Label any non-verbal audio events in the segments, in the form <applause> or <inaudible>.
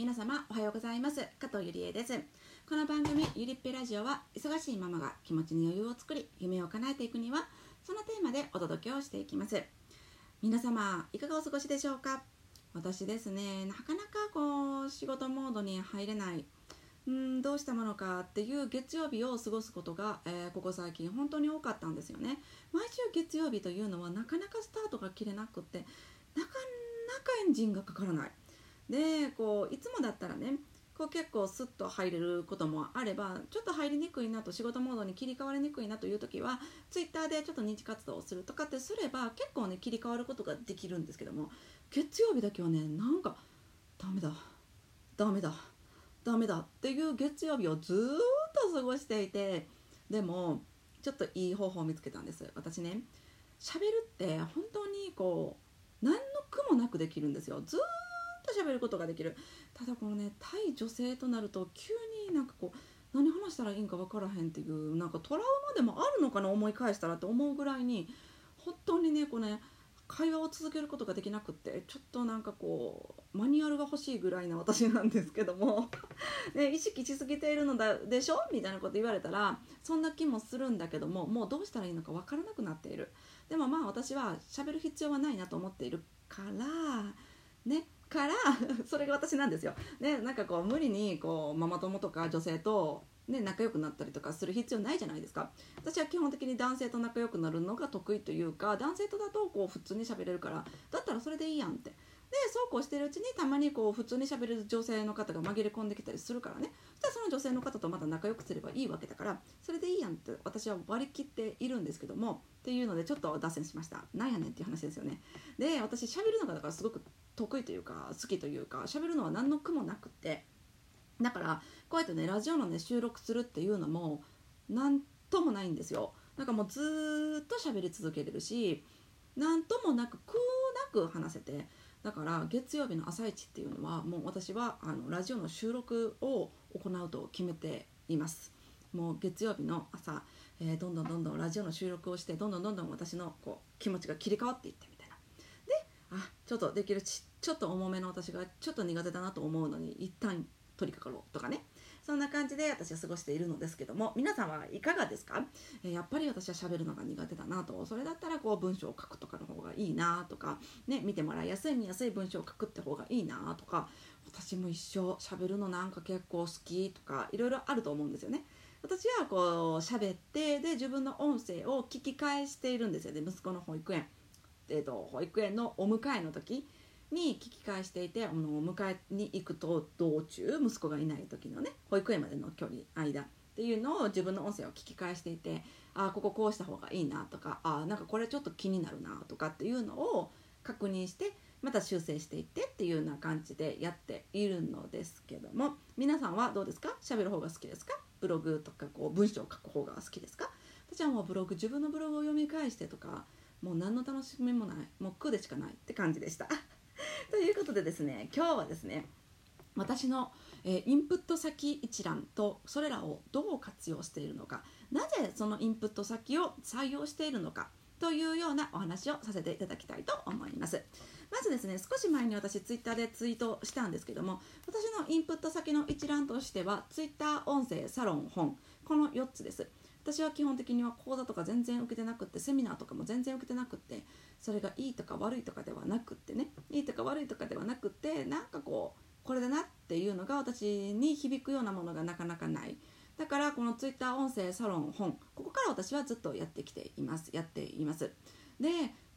皆様おはようございます。加藤ゆりえです。この番組ゆりっぺラジオは忙しいママが気持ちに余裕を作り夢を叶えていくにはそのテーマでお届けをしていきます。皆様いかがお過ごしでしょうか？私ですねなかなかこう仕事モードに入れないうんどうしたものかっていう月曜日を過ごすことが、えーここ最近本当に多かったんですよね。毎週月曜日というのはなかなかスタートが切れなくってなかなかエンジンがかからない。でこういつもだったらねこう結構スッと入れることもあればちょっと入りにくいなと仕事モードに切り替わりにくいなという時はツイッターでちょっと認知活動をするとかってすれば結構ね切り替わることができるんですけども月曜日だけはねなんかダメだダメだダメだっていう月曜日をずっと過ごしていてでもちょっといい方法を見つけたんです。私ね喋るって本当にこう何の苦もなくできるんですよ。ずっと喋ることができる。ただこのね対女性となると急になんかこう何話したらいいんか分からへんっていうなんかトラウマでもあるのかな思い返したらって思うぐらいに本当にねこうね会話を続けることができなくってちょっとなんかこうマニュアルが欲しいぐらいな私なんですけども、<laughs> ね、意識しすぎているのだでしょ？みたいなこと言われたらそんな気もするんだけどももうどうしたらいいのか分からなくなっている。でもまあ私は喋る必要はないなと思っているからねから <laughs> それが私なんですよ。ね、なんかこう無理にこうママ友とか女性と、ね、仲良くなったりとかする必要ないじゃないですか。私は基本的に男性と仲良くなるのが得意というか男性とだとこう普通に喋れるからだったらそれでいいやんって。でそうこうしてるうちにたまにこう普通に喋る女性の方が紛れ込んできたりするからねそしたらその女性の方とまた仲良くすればいいわけだからそれでいいやんって私は割り切っているんですけどもっていうのでちょっと脱線しましたなんやねんっていう話ですよねで私喋るのがだからすごく得意というか好きというか喋るのは何の苦もなくて。だからこうやってねラジオのね収録するっていうのも何ともないんですよ。なんかもうずっと喋り続けれるし何ともなく苦なく話せて。だから月曜日の朝一っていうのはもう私はあのラジオの収録を行うと決めています。もう月曜日の朝、えーどんどんどんどんラジオの収録をしてどんどんどんどん私のこう気持ちが切り替わっていってみたいな。であちょっとできるちちょっと重めの私がちょっと苦手だなと思うのに一旦取り掛かろうとかね。そんな感じで私は過ごしているのですけども。皆さんはいかがですか、やっぱり私は喋るのが苦手だなと。それだったらこう文章を書くとかの方がいいなとか、ね、見てもらいやすい見やすい文章を書くって方がいいなとか。私も一緒喋るのなんか結構好きとかいろいろあると思うんですよね。私はこう喋ってで自分の音声を聞き返しているんですよね。息子の保育園、えー、と保育園のお迎えの時。に聞き返していてあの迎えに行くと道中息子がいない時のね保育園までの距離間っていうのを自分の音声を聞き返していてああこここうした方がいいなとかああなんかこれちょっと気になるなとかっていうのを確認してまた修正していってっていうような感じでやっているのですけども皆さんはどうですか？喋る方が好きですか？ブログとかこう文章を書く方が好きですか？私はもうブログ自分のブログを読み返してとかもう何の楽しみもないもう苦でしかないって感じでした。ということでですね今日はですね私の、えインプット先一覧とそれらをどう活用しているのかなぜそのインプット先を採用しているのかというようなお話をさせていただきたいと思います。まずですね少し前に私ツイッターでツイートしたんですけども私のインプット先の一覧としてはツイッター音声サロン本この4つです。私は基本的には講座とか全然受けてなくってセミナーとかも全然受けてなくってそれがいいとか悪いとかではなくってね。いいとか悪いとかではなくってなんかこうこれだなっていうのが私に響くようなものがなかなかない。だからこのツイッター音声サロン本ここから私はずっとやってきています。やっています。で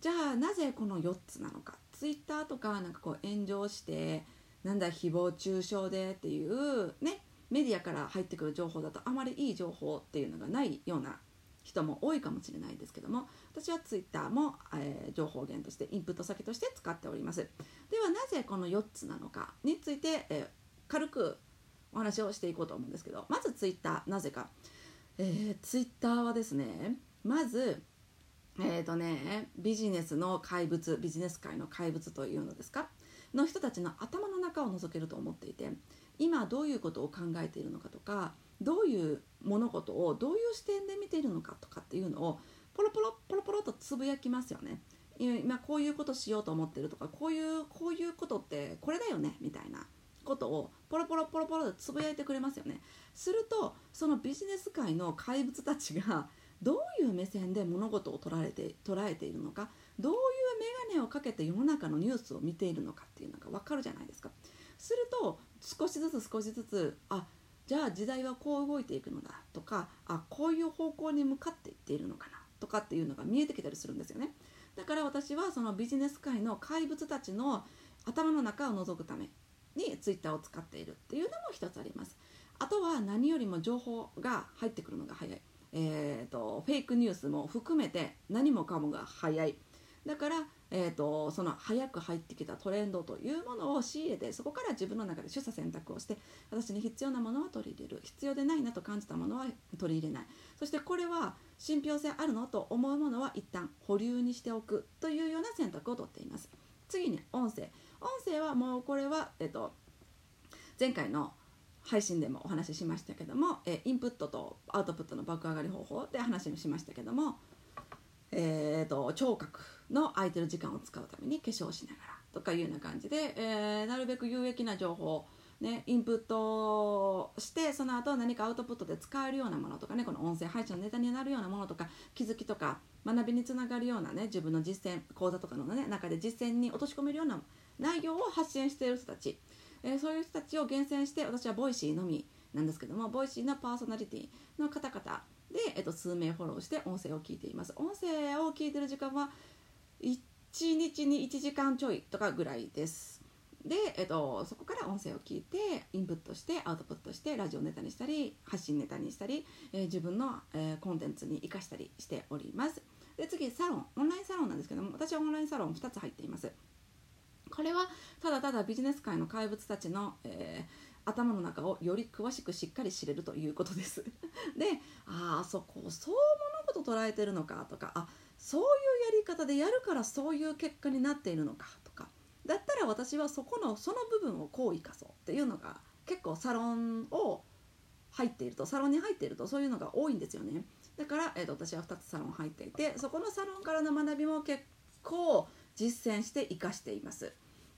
じゃあなぜこの4つなのか。ツイッターとかなんかこう炎上してなんだ誹謗中傷でっていうね。メディアから入ってくる情報だとあまりいい情報っていうのがないような人も多いかもしれないですけども私はツイッターも、えー情報源としてインプット先として使っております。ではなぜこの4つなのかについて、えー軽くお話をしていこうと思うんですけどまずツイッターなぜか、えーツイッターはですねまずえーとね、ビジネスの怪物ビジネス界の怪物というのですか？の人たちの頭の中を覗けると思っていて今どういうことを考えているのかとかどういう物事をどういう視点で見ているのかとかっていうのをポロポロポロポロとつぶやきますよね。今こういうことしようと思ってるとかこういうこういうことってこれだよねみたいなことをポロポロポロポロとつぶやいてくれますよねするとそのビジネス界の怪物たちがどういう目線で物事を捉えて捉えているのかどういう眼鏡をかけて世の中のニュースを見ているのかっていうのが分かるじゃないですかすると少しずつ少しずつあじゃあ時代はこう動いていくのだとかあこういう方向に向かっていっているのかなとかっていうのが見えてきたりするんですよね。だから私はそのビジネス界の怪物たちの頭の中を覗くためにツイッターを使っているっていうのも一つあります。あとは何よりも情報が入ってくるのが早い。えーと、フェイクニュースも含めて何もかもが早い。だから、えーと、その早く入ってきたトレンドというものを仕入れてそこから自分の中で取捨選択をして私に必要なものは取り入れる。必要でないなと感じたものは取り入れない。そしてこれは信憑性あるのと思うものは一旦保留にしておく。というような選択をとっています。次に音声。音声はもうこれは、えーと前回の配信でもお話ししましたけども、えインプットとアウトプットの爆上がり方法で話しましたけども、えーと、聴覚の空いてる時間を使うために化粧しながらとかいうような感じで、えー、なるべく有益な情報ね、インプットしてその後何かアウトプットで使えるようなものとかねこの音声配信のネタになるようなものとか気づきとか学びにつながるようなね自分の実践講座とかの、ね、中で実践に落とし込めるような内容を発信している人たち。えー、そういう人たちを厳選して私はボイシーのみなんですけどもボイシーのパーソナリティの方々で、えー、と数名フォローして音声を聞いています。音声を聞いてる時間は1日に1時間ちょいとかぐらいです。で、えーと、そこから音声を聞いてインプットしてアウトプットしてラジオネタにしたり発信ネタにしたり、えー、自分の、えー、コンテンツに生かしたりしております。で次サロン。オンラインサロンなんですけども私はオンラインサロン2つ入っています。これはただただビジネス界の怪物たちの、えー、頭の中をより詳しくしっかり知れるということです。<laughs> でああそこそう物事捉えてるのかとかあそういうやり方でやるからそういう結果になっているのかとか。だったら私はそこのその部分をこう生かそうっていうのが結構サロンを入っているとサロンに入っているとそういうのが多いんですよね。だから、えーと、私は2つサロン入っていてそこのサロンからの学びも結構実践して生かしています。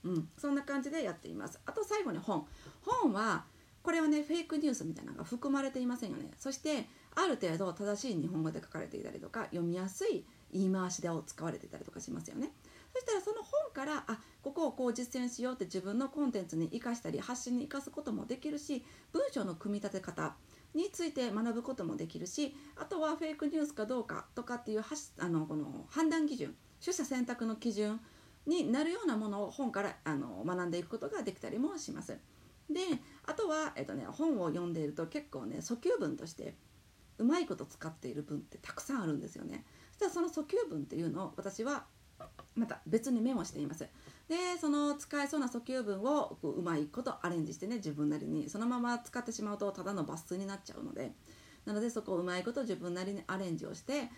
うん、そんな感じでやっています。あと最後に本。本はこれはねフェイクニュースみたいなのが含まれていませんよね。そしてある程度正しい日本語で書かれていたりとか読みやすい言い回しでを使われていたりとかしますよね。そしたらその本からあここをこう実践しようって自分のコンテンツに生かしたり発信に生かすこともできるし文章の組み立て方について学ぶこともできるしあとはフェイクニュースかどうかとかっていうはしあのこの判断基準取捨選択の基準になるようなものを本からあの学んでいくことができたりもします。であとは、えっとね、本を読んでいると結構ね訴求文としてうまいこと使っている文ってたくさんあるんですよね。そしたらその訴求文っていうのを私はまた別にメモしています。でその使えそうな訴求文をこううまいことアレンジしてね自分なりにそのまま使ってしまうとただの抜粋になっちゃうのでなのでそこをうまいこと自分なりにアレンジをして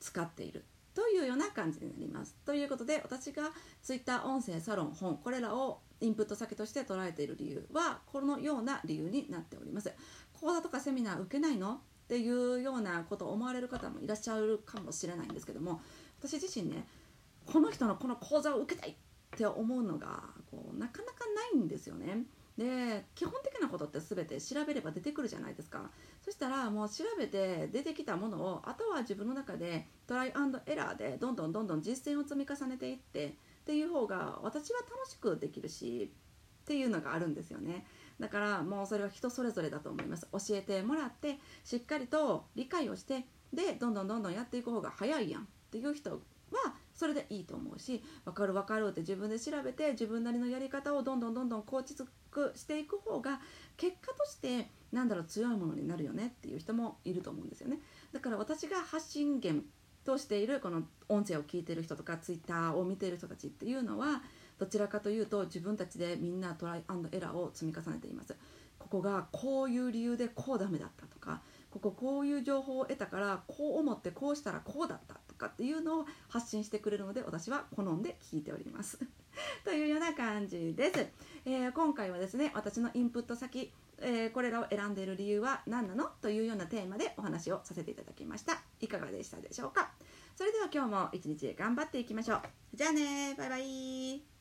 使っているというような感じになります。ということで私が Twitter 音声サロン本これらをインプット先として捉えている理由はこのような理由になっております。講座とかセミナー受けないのっていうようなことを思われる方もいらっしゃるかもしれないんですけども私自身ねこの人のこの講座を受けたいって思うのがこうなかなかないんですよね。で基本的なことって全て調べれば出てくるじゃないですか。そしたらもう調べて出てきたものをあとは自分の中でトライアンドエラーでどんどんどんどん実践を積み重ねていってっていう方が私は楽しくできるしっていうのがあるんですよね。だからもうそれは人それぞれだと思います。教えてもらってしっかりと理解をしてでどんどんどんどんやっていく方が早いやん。っていう人はそれでいいと思うし分かる分かるって自分で調べて自分なりのやり方をどんどんどんどん構築していく方が結果としてなんだろう強いものになるよねっていう人もいると思うんですよね。だから私が発信源としているこの音声を聞いてる人とかツイッターを見ている人たちっていうのはどちらかというと自分たちでみんなトライアンドエラーを積み重ねています。ここがこういう理由でこうダメだったとかこここういう情報を得たからこう思ってこうしたらこうだった。とかっていうのを発信してくれるので私は好んで聞いております。<laughs> というような感じです、えー、今回はですね私のインプット先えー、これらを選んでいる理由は何なのというようなテーマでお話をさせていただきました。いかがでしたでしょうか？それでは今日も一日頑張っていきましょう。じゃあねバイバイ。